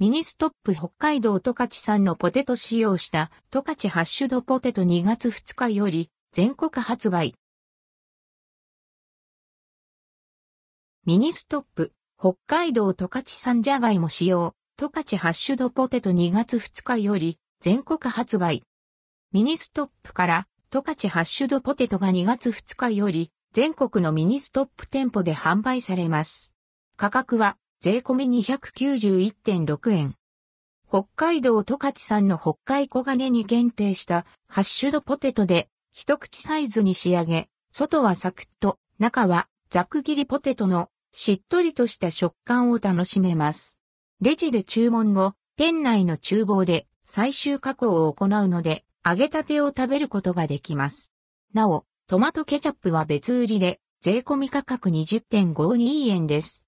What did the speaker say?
ミニストップ北海道十勝産のポテト使用した十勝ハッシュドポテト2月2日より全国発売。ミニストップ北海道十勝産じゃがいも使用十勝ハッシュドポテト2月2日より全国発売。ミニストップから十勝ハッシュドポテトが2月2日より全国のミニストップ店舗で販売されます。価格は税込み291.6円。北海道十勝産の北海小金に限定したハッシュドポテトで一口サイズに仕上げ、外はサクッと、中はざく切りポテトのしっとりとした食感を楽しめます。レジで注文後、店内の厨房で最終加工を行うので、揚げたてを食べることができます。なお、トマトケチャップは別売りで、税込み価格20.52円です。